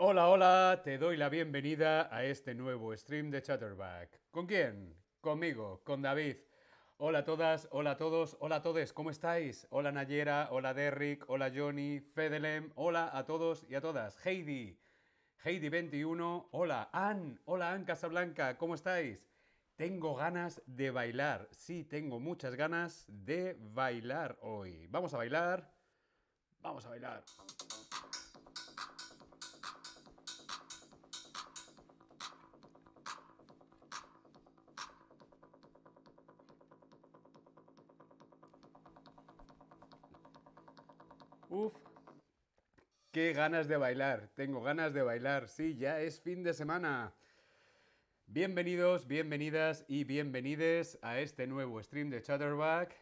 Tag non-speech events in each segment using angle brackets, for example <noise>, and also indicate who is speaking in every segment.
Speaker 1: Hola, hola, te doy la bienvenida a este nuevo stream de Chatterback. ¿Con quién? Conmigo, con David. Hola a todas, hola a todos, hola a todos, ¿cómo estáis? Hola Nayera, hola Derrick, hola Johnny, Fedelem, hola a todos y a todas. Heidi, Heidi21, hola Ann, hola Ann Casablanca, ¿cómo estáis? Tengo ganas de bailar, sí, tengo muchas ganas de bailar hoy. Vamos a bailar, vamos a bailar. Uf, qué ganas de bailar. Tengo ganas de bailar. Sí, ya es fin de semana. Bienvenidos, bienvenidas y bienvenides a este nuevo stream de Chatterback.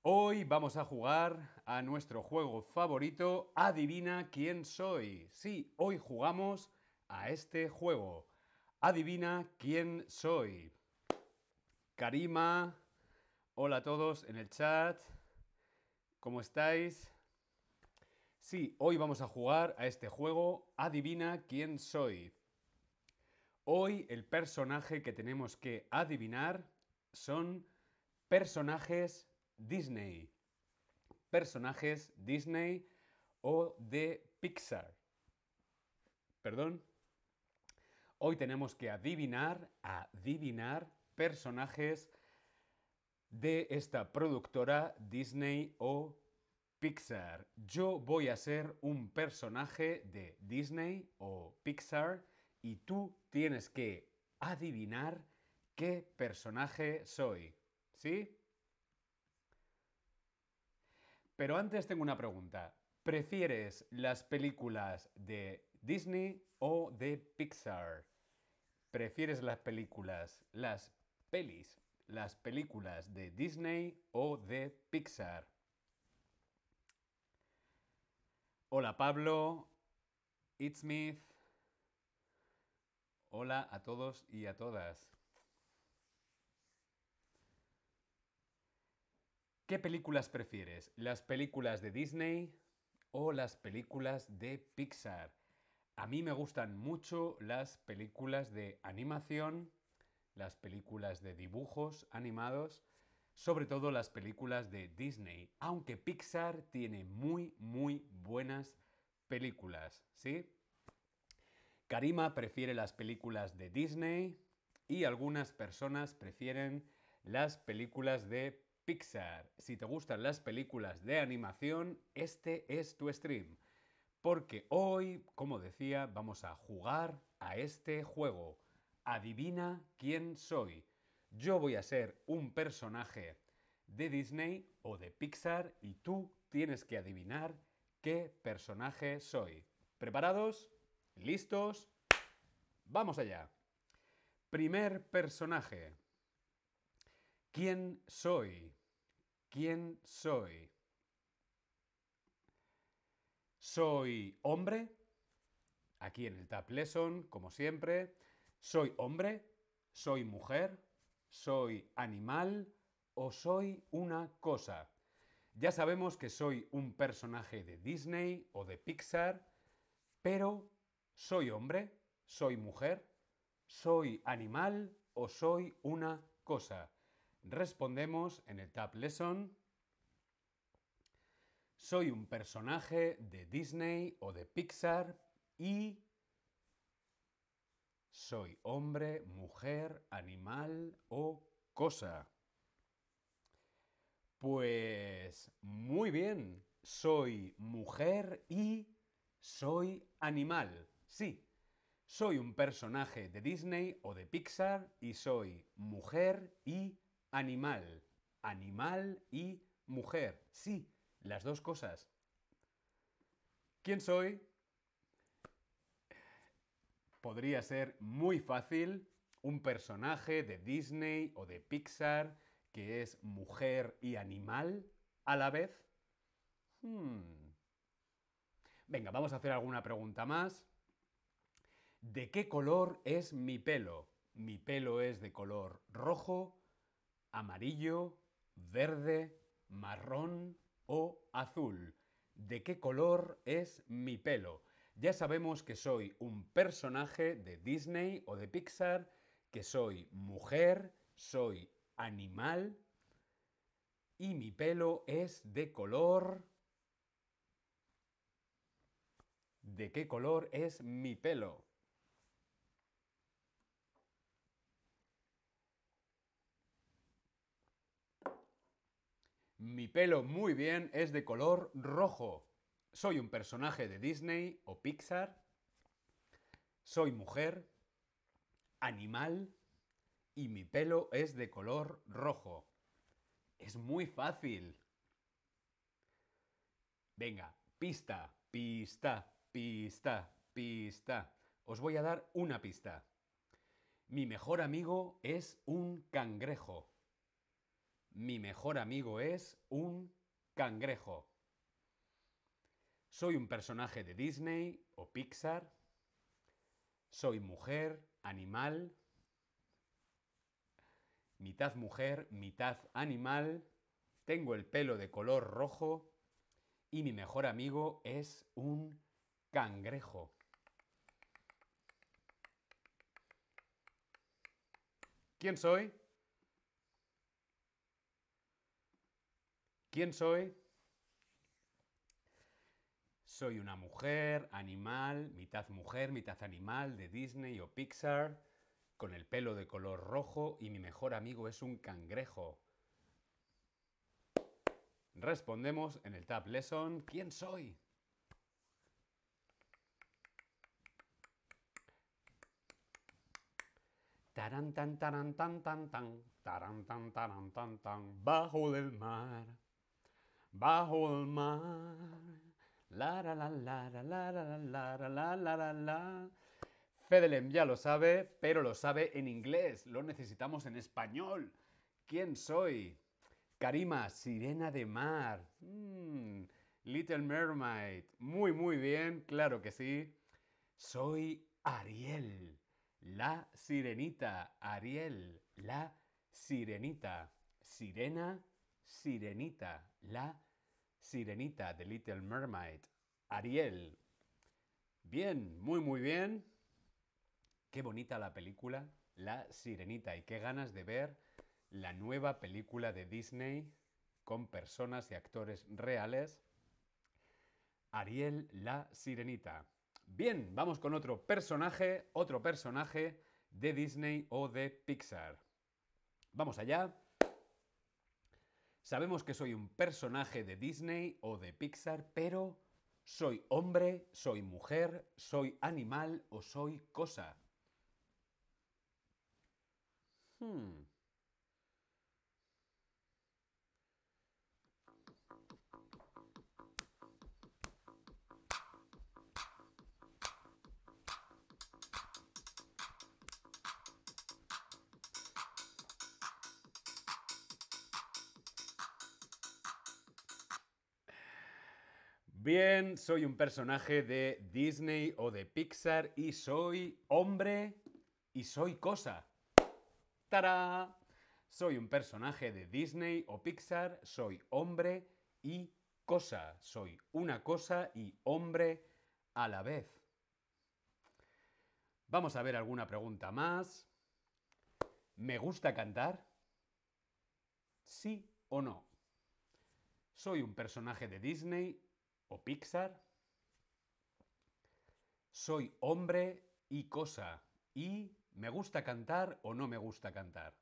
Speaker 1: Hoy vamos a jugar a nuestro juego favorito, Adivina quién soy. Sí, hoy jugamos a este juego. Adivina quién soy. Karima, hola a todos en el chat. ¿Cómo estáis? Sí, hoy vamos a jugar a este juego Adivina quién soy. Hoy el personaje que tenemos que adivinar son personajes Disney. Personajes Disney o de Pixar. Perdón. Hoy tenemos que adivinar, adivinar personajes de esta productora Disney o Pixar. Yo voy a ser un personaje de Disney o Pixar y tú tienes que adivinar qué personaje soy. ¿Sí? Pero antes tengo una pregunta. ¿Prefieres las películas de Disney o de Pixar? ¿Prefieres las películas, las pelis, las películas de Disney o de Pixar? Hola Pablo, It's Smith. Hola a todos y a todas. ¿Qué películas prefieres? ¿Las películas de Disney o las películas de Pixar? A mí me gustan mucho las películas de animación, las películas de dibujos animados sobre todo las películas de Disney, aunque Pixar tiene muy, muy buenas películas, ¿sí? Karima prefiere las películas de Disney y algunas personas prefieren las películas de Pixar. Si te gustan las películas de animación, este es tu stream. Porque hoy, como decía, vamos a jugar a este juego. Adivina quién soy. Yo voy a ser un personaje de Disney o de Pixar y tú tienes que adivinar qué personaje soy. ¿Preparados? ¿Listos? Vamos allá. Primer personaje. ¿Quién soy? ¿Quién soy? ¿Soy hombre? Aquí en el Tab Lesson, como siempre. ¿Soy hombre? ¿Soy mujer? ¿Soy animal o soy una cosa? Ya sabemos que soy un personaje de Disney o de Pixar, pero ¿soy hombre? ¿Soy mujer? ¿Soy animal o soy una cosa? Respondemos en el Tab Lesson. Soy un personaje de Disney o de Pixar y soy hombre, mujer, animal o cosa. Pues muy bien, soy mujer y soy animal. Sí, soy un personaje de Disney o de Pixar y soy mujer y animal. Animal y mujer. Sí, las dos cosas. ¿Quién soy? Podría ser muy fácil un personaje de Disney o de Pixar que es mujer y animal a la vez. Hmm. Venga, vamos a hacer alguna pregunta más. ¿De qué color es mi pelo? Mi pelo es de color rojo, amarillo, verde, marrón o azul. ¿De qué color es mi pelo? Ya sabemos que soy un personaje de Disney o de Pixar, que soy mujer, soy animal y mi pelo es de color... ¿De qué color es mi pelo? Mi pelo muy bien es de color rojo. Soy un personaje de Disney o Pixar. Soy mujer, animal y mi pelo es de color rojo. Es muy fácil. Venga, pista, pista, pista, pista. Os voy a dar una pista. Mi mejor amigo es un cangrejo. Mi mejor amigo es un cangrejo. Soy un personaje de Disney o Pixar. Soy mujer, animal. Mitad mujer, mitad animal. Tengo el pelo de color rojo. Y mi mejor amigo es un cangrejo. ¿Quién soy? ¿Quién soy? Soy una mujer, animal, mitad mujer, mitad animal de Disney o Pixar, con el pelo de color rojo y mi mejor amigo es un cangrejo. Respondemos en el Tab Lesson, ¿quién soy? Taran tan taran tan tan tan, taran tan taran tan tan, bajo del mar bajo el mar. La la la la la la la la la la la la Fedelem ya lo sabe, pero lo sabe en inglés. Lo necesitamos en español. ¿Quién soy? Karima, sirena de mar. Mm, Little Mermaid. Muy, muy bien, claro que sí. Soy Ariel, la sirenita. Ariel, la sirenita. Sirena Sirenita, la Sirenita de Little Mermaid, Ariel. Bien, muy muy bien. Qué bonita la película, La Sirenita, y qué ganas de ver la nueva película de Disney con personas y actores reales. Ariel, la Sirenita. Bien, vamos con otro personaje, otro personaje de Disney o de Pixar. Vamos allá. Sabemos que soy un personaje de Disney o de Pixar, pero ¿soy hombre, soy mujer, soy animal o soy cosa? Hmm. Bien, soy un personaje de Disney o de Pixar y soy hombre y soy cosa. ¡Tará! Soy un personaje de Disney o Pixar, soy hombre y cosa. Soy una cosa y hombre a la vez. Vamos a ver alguna pregunta más. ¿Me gusta cantar? ¿Sí o no? ¿Soy un personaje de Disney o Pixar. Soy hombre y cosa. Y me gusta cantar o no me gusta cantar.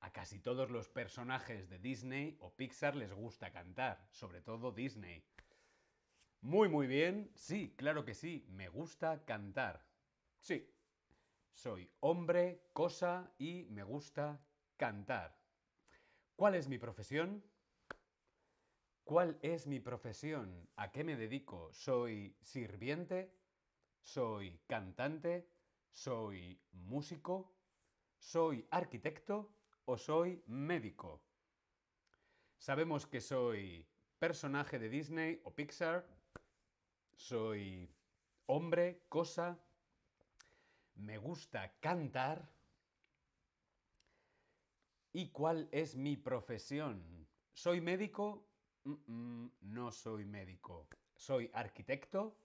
Speaker 1: A casi todos los personajes de Disney o Pixar les gusta cantar, sobre todo Disney. Muy, muy bien. Sí, claro que sí, me gusta cantar. Sí. Soy hombre, cosa y me gusta cantar. ¿Cuál es mi profesión? ¿Cuál es mi profesión? ¿A qué me dedico? ¿Soy sirviente? ¿Soy cantante? ¿Soy músico? ¿Soy arquitecto? ¿O soy médico? Sabemos que soy personaje de Disney o Pixar. Soy hombre, cosa. Me gusta cantar. ¿Y cuál es mi profesión? ¿Soy médico? No soy médico. Soy arquitecto,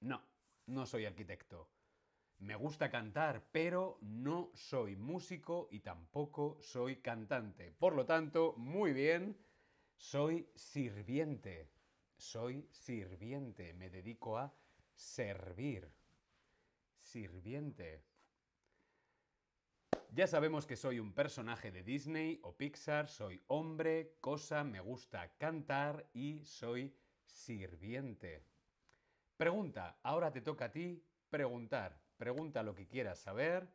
Speaker 1: No, no soy arquitecto. Me gusta cantar, pero no soy músico y tampoco soy cantante. Por lo tanto, muy bien, soy sirviente. Soy sirviente. Me dedico a servir. Sirviente. Ya sabemos que soy un personaje de Disney o Pixar, soy hombre, cosa, me gusta cantar y soy sirviente. Pregunta, ahora te toca a ti preguntar. Pregunta lo que quieras saber.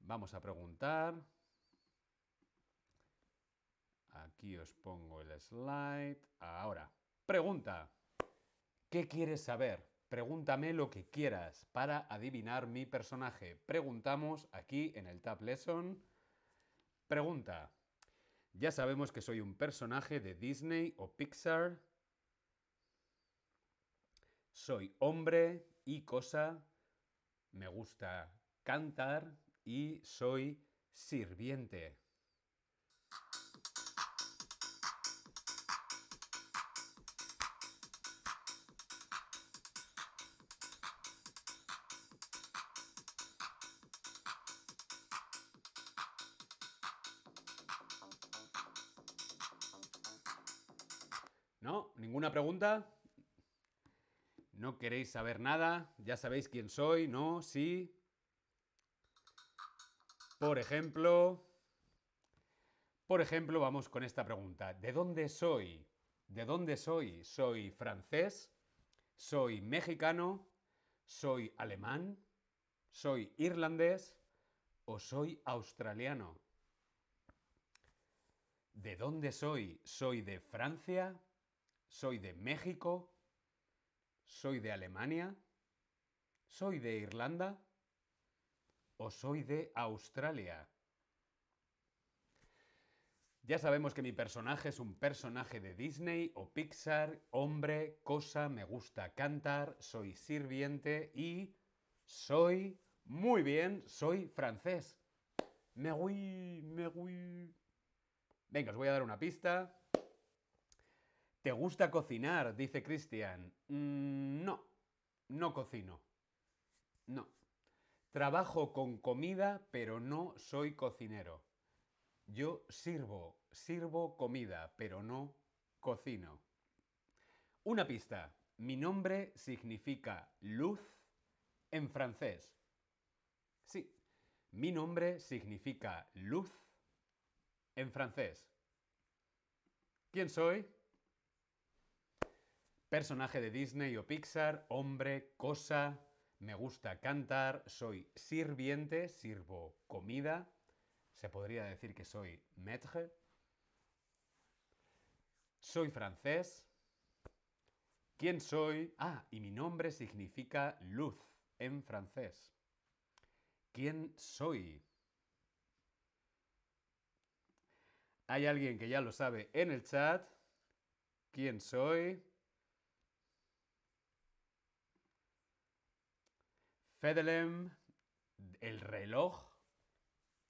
Speaker 1: Vamos a preguntar. Aquí os pongo el slide. Ahora, pregunta. ¿Qué quieres saber? Pregúntame lo que quieras para adivinar mi personaje. Preguntamos aquí en el Tab Lesson. Pregunta. Ya sabemos que soy un personaje de Disney o Pixar. Soy hombre y cosa. Me gusta cantar y soy sirviente. ¿No queréis saber nada? ¿Ya sabéis quién soy? ¿No? ¿Sí? Por ejemplo, por ejemplo, vamos con esta pregunta. ¿De dónde soy? ¿De dónde soy? ¿Soy francés? ¿Soy mexicano? ¿Soy alemán? ¿Soy irlandés? ¿O soy australiano? ¿De dónde soy? ¿Soy de Francia? ¿Soy de México? ¿Soy de Alemania? ¿Soy de Irlanda? ¿O soy de Australia? Ya sabemos que mi personaje es un personaje de Disney o Pixar, hombre, cosa, me gusta cantar, soy sirviente y soy, muy bien, soy francés. Me voy, me voy. Venga, os voy a dar una pista. ¿Te gusta cocinar? Dice Cristian. Mm, no, no cocino. No. Trabajo con comida, pero no soy cocinero. Yo sirvo, sirvo comida, pero no cocino. Una pista. Mi nombre significa luz en francés. Sí, mi nombre significa luz en francés. ¿Quién soy? Personaje de Disney o Pixar, hombre, cosa, me gusta cantar, soy sirviente, sirvo comida, se podría decir que soy maître, soy francés, ¿quién soy? Ah, y mi nombre significa luz en francés. ¿Quién soy? Hay alguien que ya lo sabe en el chat. ¿Quién soy? Fedelem, el reloj.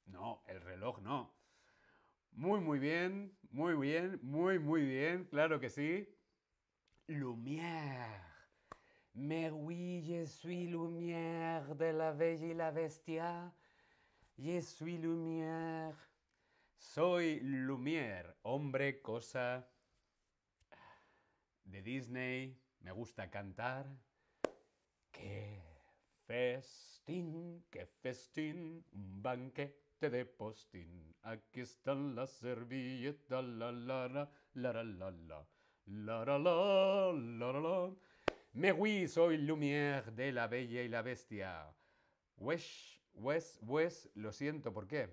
Speaker 1: No, el reloj no. Muy, muy bien, muy bien, muy, muy bien, claro que sí. Lumière. Mais oui, je suis lumière de la bella y la bestia. Je suis lumière. Soy Lumière, hombre, cosa de Disney. Me gusta cantar. ¿Qué? Festín, qué festín, un banquete de postín. Aquí están las servilletas, la la la, la la la la, la la la, la la oui, soy Lumière de la Bella y la Bestia. Wesh, wes, wes, lo siento, ¿por qué?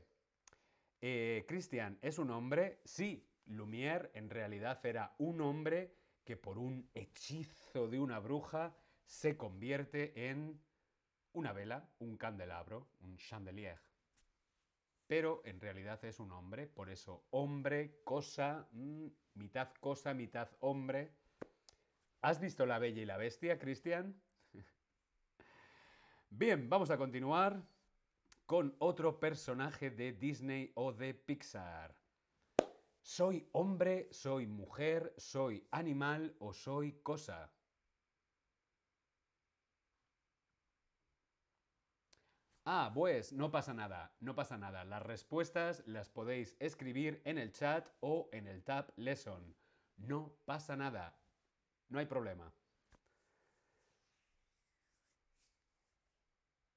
Speaker 1: Eh, Cristian, ¿es un hombre? Sí, Lumière en realidad era un hombre que por un hechizo de una bruja se convierte en una vela, un candelabro, un chandelier. Pero en realidad es un hombre, por eso hombre, cosa, mm, mitad cosa, mitad hombre. ¿Has visto La Bella y la Bestia, Cristian? <laughs> Bien, vamos a continuar con otro personaje de Disney o de Pixar. ¿Soy hombre, soy mujer, soy animal o soy cosa? Ah, pues no pasa nada, no pasa nada. Las respuestas las podéis escribir en el chat o en el tab lesson. No pasa nada. No hay problema.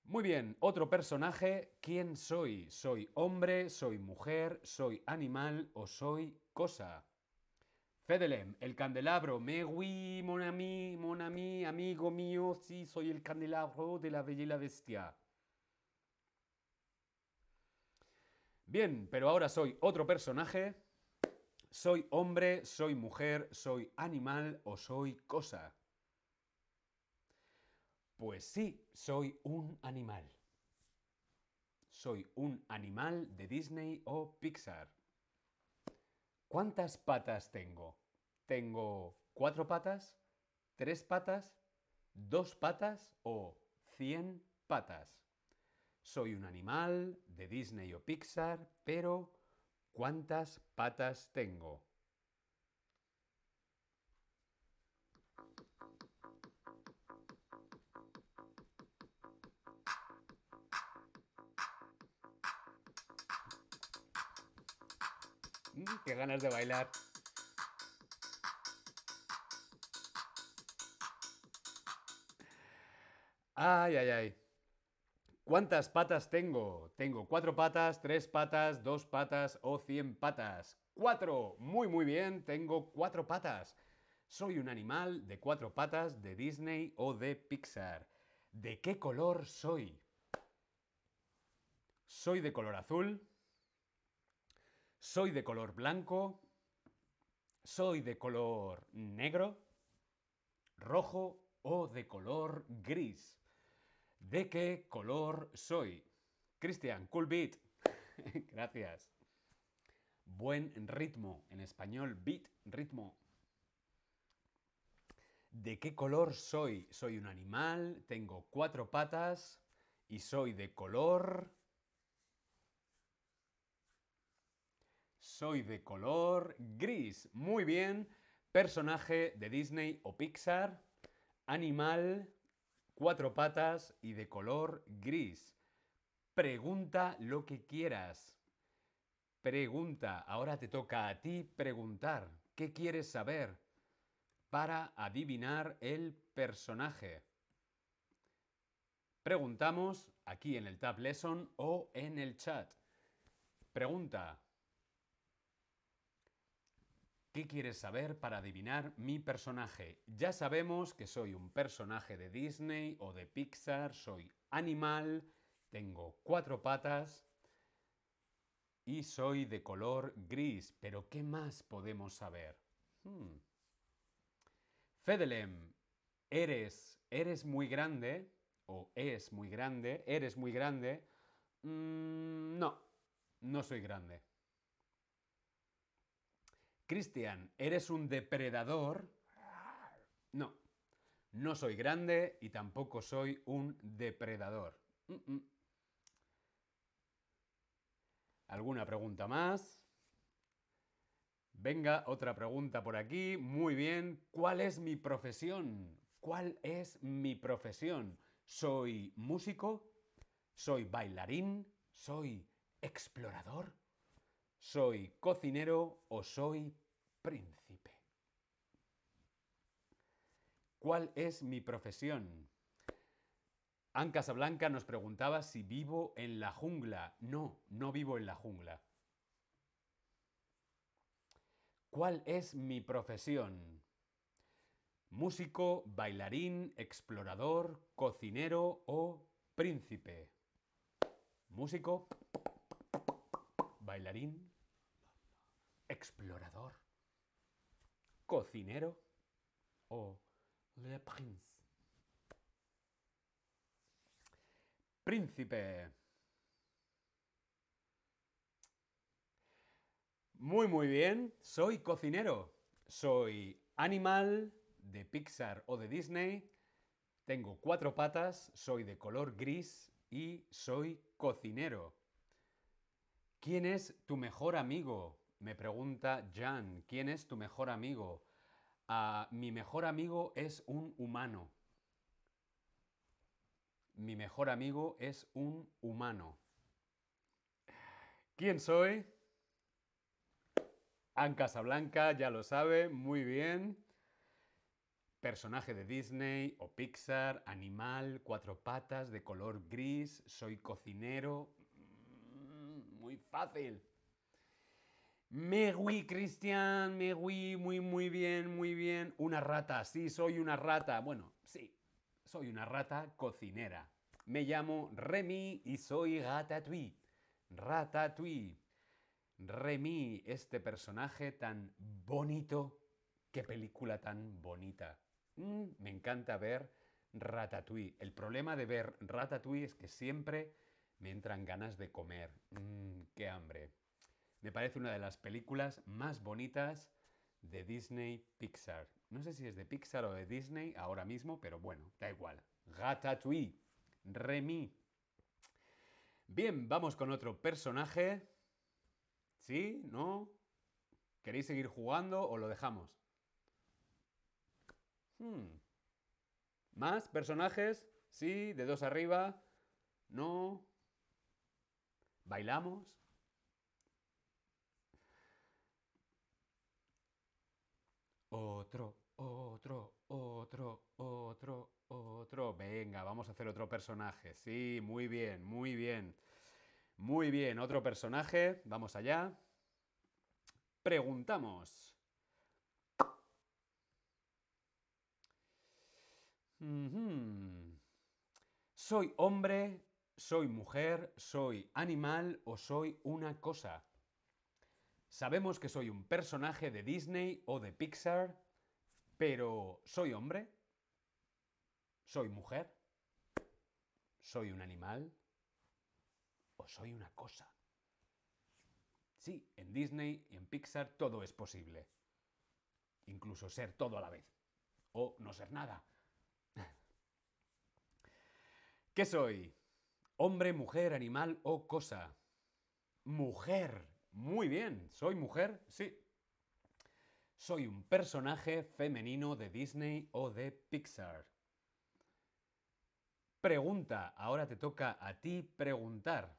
Speaker 1: Muy bien, otro personaje. ¿Quién soy? ¿Soy hombre? ¿Soy mujer? ¿Soy animal o soy cosa? Fedelem, el candelabro. Me oui, mon ami, mon ami, amigo mío. Sí, soy el candelabro de la Bella y la Bestia. Bien, pero ahora soy otro personaje. ¿Soy hombre, soy mujer, soy animal o soy cosa? Pues sí, soy un animal. Soy un animal de Disney o Pixar. ¿Cuántas patas tengo? ¿Tengo cuatro patas? ¿Tres patas? ¿Dos patas o cien patas? Soy un animal de Disney o Pixar, pero ¿Cuántas patas tengo? Mm, ¡Qué ganas de bailar! ¡Ay, ay, ay! ¿Cuántas patas tengo? Tengo cuatro patas, tres patas, dos patas o cien patas. ¡Cuatro! Muy, muy bien, tengo cuatro patas. Soy un animal de cuatro patas de Disney o de Pixar. ¿De qué color soy? ¿Soy de color azul? ¿Soy de color blanco? ¿Soy de color negro? ¿Rojo o de color gris? ¿De qué color soy? Cristian, cool beat. <laughs> Gracias. Buen ritmo. En español, beat, ritmo. ¿De qué color soy? Soy un animal, tengo cuatro patas y soy de color... Soy de color gris. Muy bien. Personaje de Disney o Pixar. Animal cuatro patas y de color gris. Pregunta lo que quieras. Pregunta, ahora te toca a ti preguntar. ¿Qué quieres saber? Para adivinar el personaje. Preguntamos aquí en el Tab Lesson o en el chat. Pregunta. ¿Qué quieres saber para adivinar mi personaje? Ya sabemos que soy un personaje de Disney o de Pixar, soy animal, tengo cuatro patas y soy de color gris. Pero ¿qué más podemos saber? Hmm. Fedelem, eres, eres muy grande o es muy grande, eres muy grande. Mm, no, no soy grande. Cristian, ¿eres un depredador? No, no soy grande y tampoco soy un depredador. ¿Alguna pregunta más? Venga, otra pregunta por aquí. Muy bien. ¿Cuál es mi profesión? ¿Cuál es mi profesión? ¿Soy músico? ¿Soy bailarín? ¿Soy explorador? ¿Soy cocinero o soy príncipe? ¿Cuál es mi profesión? Anne Casablanca nos preguntaba si vivo en la jungla. No, no vivo en la jungla. ¿Cuál es mi profesión? Músico, bailarín, explorador, cocinero o príncipe. Músico, bailarín, explorador, cocinero o le prince. Príncipe. Muy, muy bien. Soy cocinero. Soy animal de Pixar o de Disney. Tengo cuatro patas, soy de color gris y soy cocinero. ¿Quién es tu mejor amigo? Me pregunta Jan. ¿Quién es tu mejor amigo? Ah, mi mejor amigo es un humano. Mi mejor amigo es un humano. ¿Quién soy? Anne Casablanca, ya lo sabe, muy bien. Personaje de Disney o Pixar, animal, cuatro patas, de color gris, soy cocinero. Mm, muy fácil. Me oui, Cristian, me oui, muy, muy bien, muy bien. Una rata, sí, soy una rata. Bueno, sí, soy una rata cocinera. Me llamo Remy y soy Ratatouille. Ratatouille. Remy, este personaje tan bonito. Qué película tan bonita. Mm, me encanta ver Ratatouille. El problema de ver Ratatouille es que siempre me entran ganas de comer. Mm, qué hambre. Me parece una de las películas más bonitas de Disney Pixar. No sé si es de Pixar o de Disney ahora mismo, pero bueno, da igual. Ratatouille. Remy. Bien, vamos con otro personaje. ¿Sí? ¿No? ¿Queréis seguir jugando o lo dejamos? Hmm. ¿Más personajes? ¿Sí? ¿De dos arriba? ¿No? ¿Bailamos? Otro, otro, otro, otro, otro. Venga, vamos a hacer otro personaje. Sí, muy bien, muy bien. Muy bien, otro personaje. Vamos allá. Preguntamos. ¿Soy hombre, soy mujer, soy animal o soy una cosa? Sabemos que soy un personaje de Disney o de Pixar, pero ¿soy hombre? ¿Soy mujer? ¿Soy un animal? ¿O soy una cosa? Sí, en Disney y en Pixar todo es posible. Incluso ser todo a la vez. O no ser nada. <laughs> ¿Qué soy? ¿Hombre, mujer, animal o cosa? Mujer. Muy bien. ¿Soy mujer? Sí. Soy un personaje femenino de Disney o de Pixar. Pregunta. Ahora te toca a ti preguntar.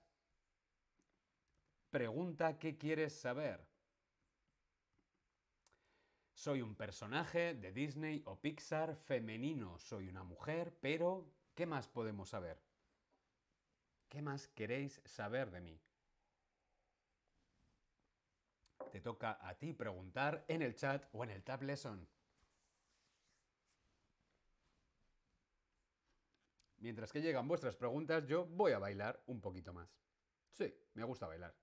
Speaker 1: Pregunta qué quieres saber. Soy un personaje de Disney o Pixar femenino. Soy una mujer, pero ¿qué más podemos saber? ¿Qué más queréis saber de mí? Te toca a ti preguntar en el chat o en el Tab Lesson. Mientras que llegan vuestras preguntas, yo voy a bailar un poquito más. Sí, me gusta bailar.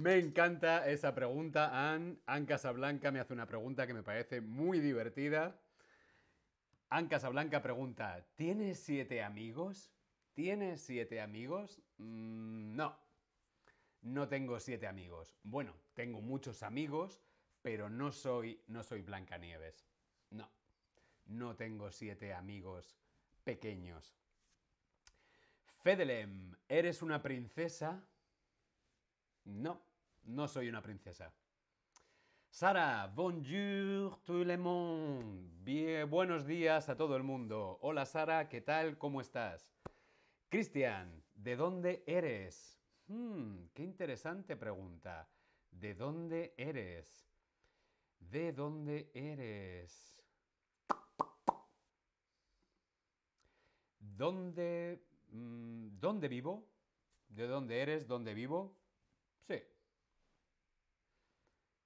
Speaker 1: Me encanta esa pregunta, Anne. Anne Casablanca me hace una pregunta que me parece muy divertida. Anne Casablanca pregunta, ¿tienes siete amigos? ¿Tienes siete amigos? Mm, no, no tengo siete amigos. Bueno, tengo muchos amigos, pero no soy, no soy Blancanieves. No, no tengo siete amigos pequeños. Fedelem, ¿eres una princesa? No, no soy una princesa. Sara, bonjour tout le monde. Buenos días a todo el mundo. Hola Sara, ¿qué tal? ¿Cómo estás? Cristian, ¿de dónde eres? Hmm, qué interesante pregunta. ¿De dónde eres? ¿De dónde eres? ¿Dónde, mm, ¿Dónde vivo? ¿De dónde eres? ¿Dónde vivo? Sí.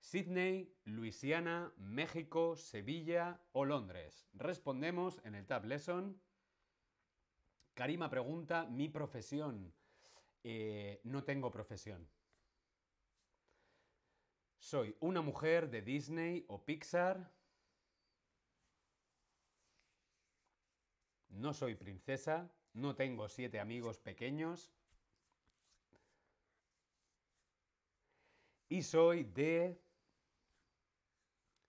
Speaker 1: Sydney, Luisiana, México, Sevilla o Londres. Respondemos en el Tab Lesson. Karima pregunta, mi profesión. Eh, no tengo profesión. Soy una mujer de Disney o Pixar. No soy princesa. No tengo siete amigos pequeños. Y soy de...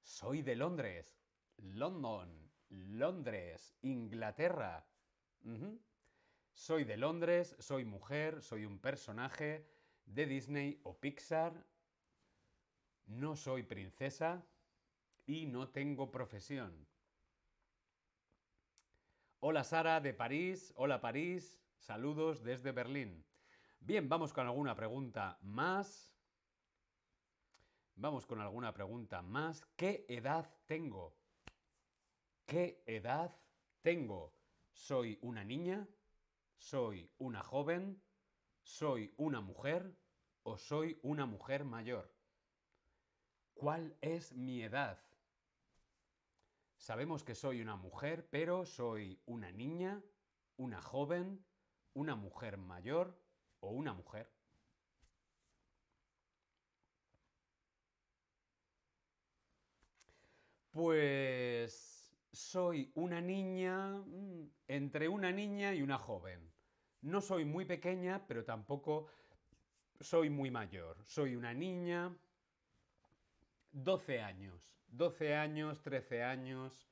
Speaker 1: Soy de Londres. London. Londres, Inglaterra. Soy de Londres, soy mujer, soy un personaje de Disney o Pixar. No soy princesa y no tengo profesión. Hola Sara de París, hola París, saludos desde Berlín. Bien, vamos con alguna pregunta más. Vamos con alguna pregunta más. ¿Qué edad tengo? ¿Qué edad tengo? ¿Soy una niña? ¿Soy una joven? ¿Soy una mujer? ¿O soy una mujer mayor? ¿Cuál es mi edad? Sabemos que soy una mujer, pero soy una niña, una joven, una mujer mayor o una mujer. Pues soy una niña, mm, entre una niña y una joven. No soy muy pequeña, pero tampoco soy muy mayor. Soy una niña, 12 años. 12 años, 13 años.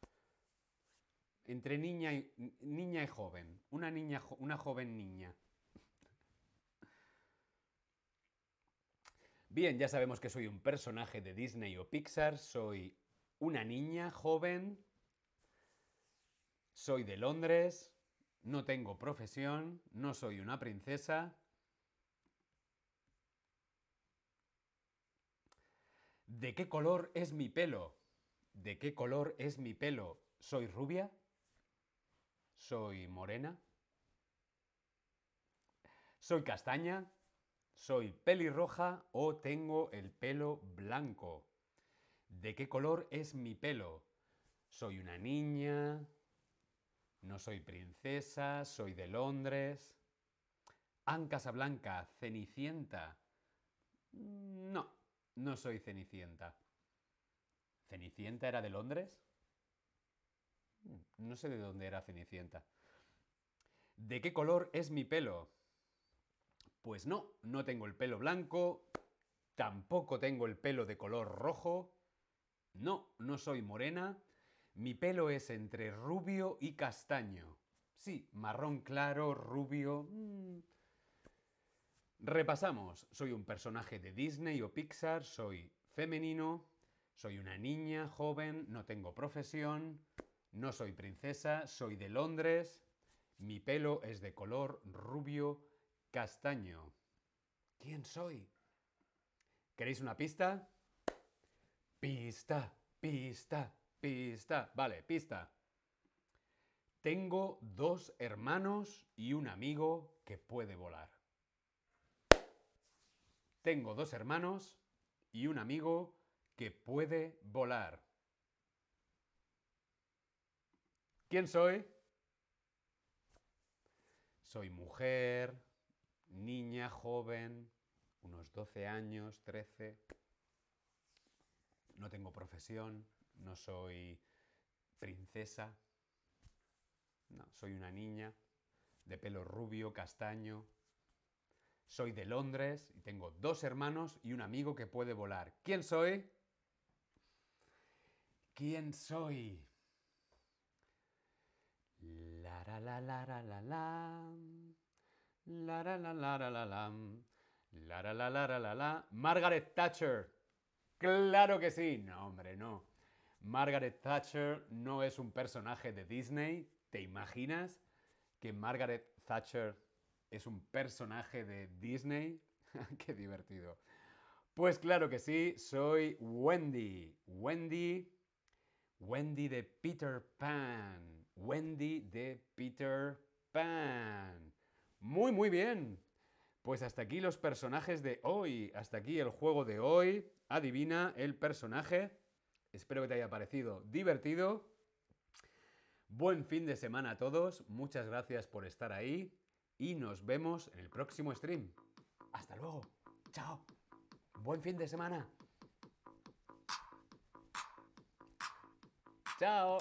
Speaker 1: Entre niña y, niña y joven. Una, niña, una joven niña. Bien, ya sabemos que soy un personaje de Disney o Pixar. Soy una niña joven. Soy de Londres. No tengo profesión. No soy una princesa. ¿De qué color es mi pelo? ¿De qué color es mi pelo? ¿Soy rubia? ¿Soy morena? ¿Soy castaña? ¿Soy pelirroja o tengo el pelo blanco? ¿De qué color es mi pelo? ¿Soy una niña? ¿No soy princesa? ¿Soy de Londres? Anne Casablanca, Cenicienta. No, no soy Cenicienta. ¿Cenicienta era de Londres? Mm, No sé de dónde era Cenicienta. ¿De qué color es mi pelo? Pues no, no tengo el pelo blanco, tampoco tengo el pelo de color rojo. No, no soy morena. Mi pelo es entre rubio y castaño. Sí, marrón claro, rubio. mm. Repasamos. Soy un personaje de Disney o Pixar, soy femenino, soy una niña joven, no tengo profesión, no soy princesa, soy de Londres, mi pelo es de color rubio castaño. ¿Quién soy? ¿Queréis una pista? Pista, pista, pista. Vale, pista. Tengo dos hermanos y un amigo que puede volar. Tengo dos hermanos y un amigo que puede volar. ¿Quién soy? Soy mujer, niña, joven, unos 12 años, 13. No tengo profesión, no soy princesa. No, soy una niña de pelo rubio, castaño. Soy de Londres y tengo dos hermanos y un amigo que puede volar. ¿Quién soy? ¿Quién soy? La la la la la la la. La la la la la la la. La la la la la la la. Margaret Thatcher. Claro que sí. No, hombre, no. Margaret Thatcher no es un personaje de Disney. ¿Te imaginas que Margaret Thatcher es un personaje de Disney? <laughs> Qué divertido. Pues claro que sí, soy Wendy. Wendy. Wendy de Peter Pan. Wendy de Peter Pan. Muy, muy bien. Pues hasta aquí los personajes de hoy. Hasta aquí el juego de hoy. Adivina el personaje. Espero que te haya parecido divertido. Buen fin de semana a todos. Muchas gracias por estar ahí. Y nos vemos en el próximo stream. Hasta luego. Chao. Buen fin de semana. Chao.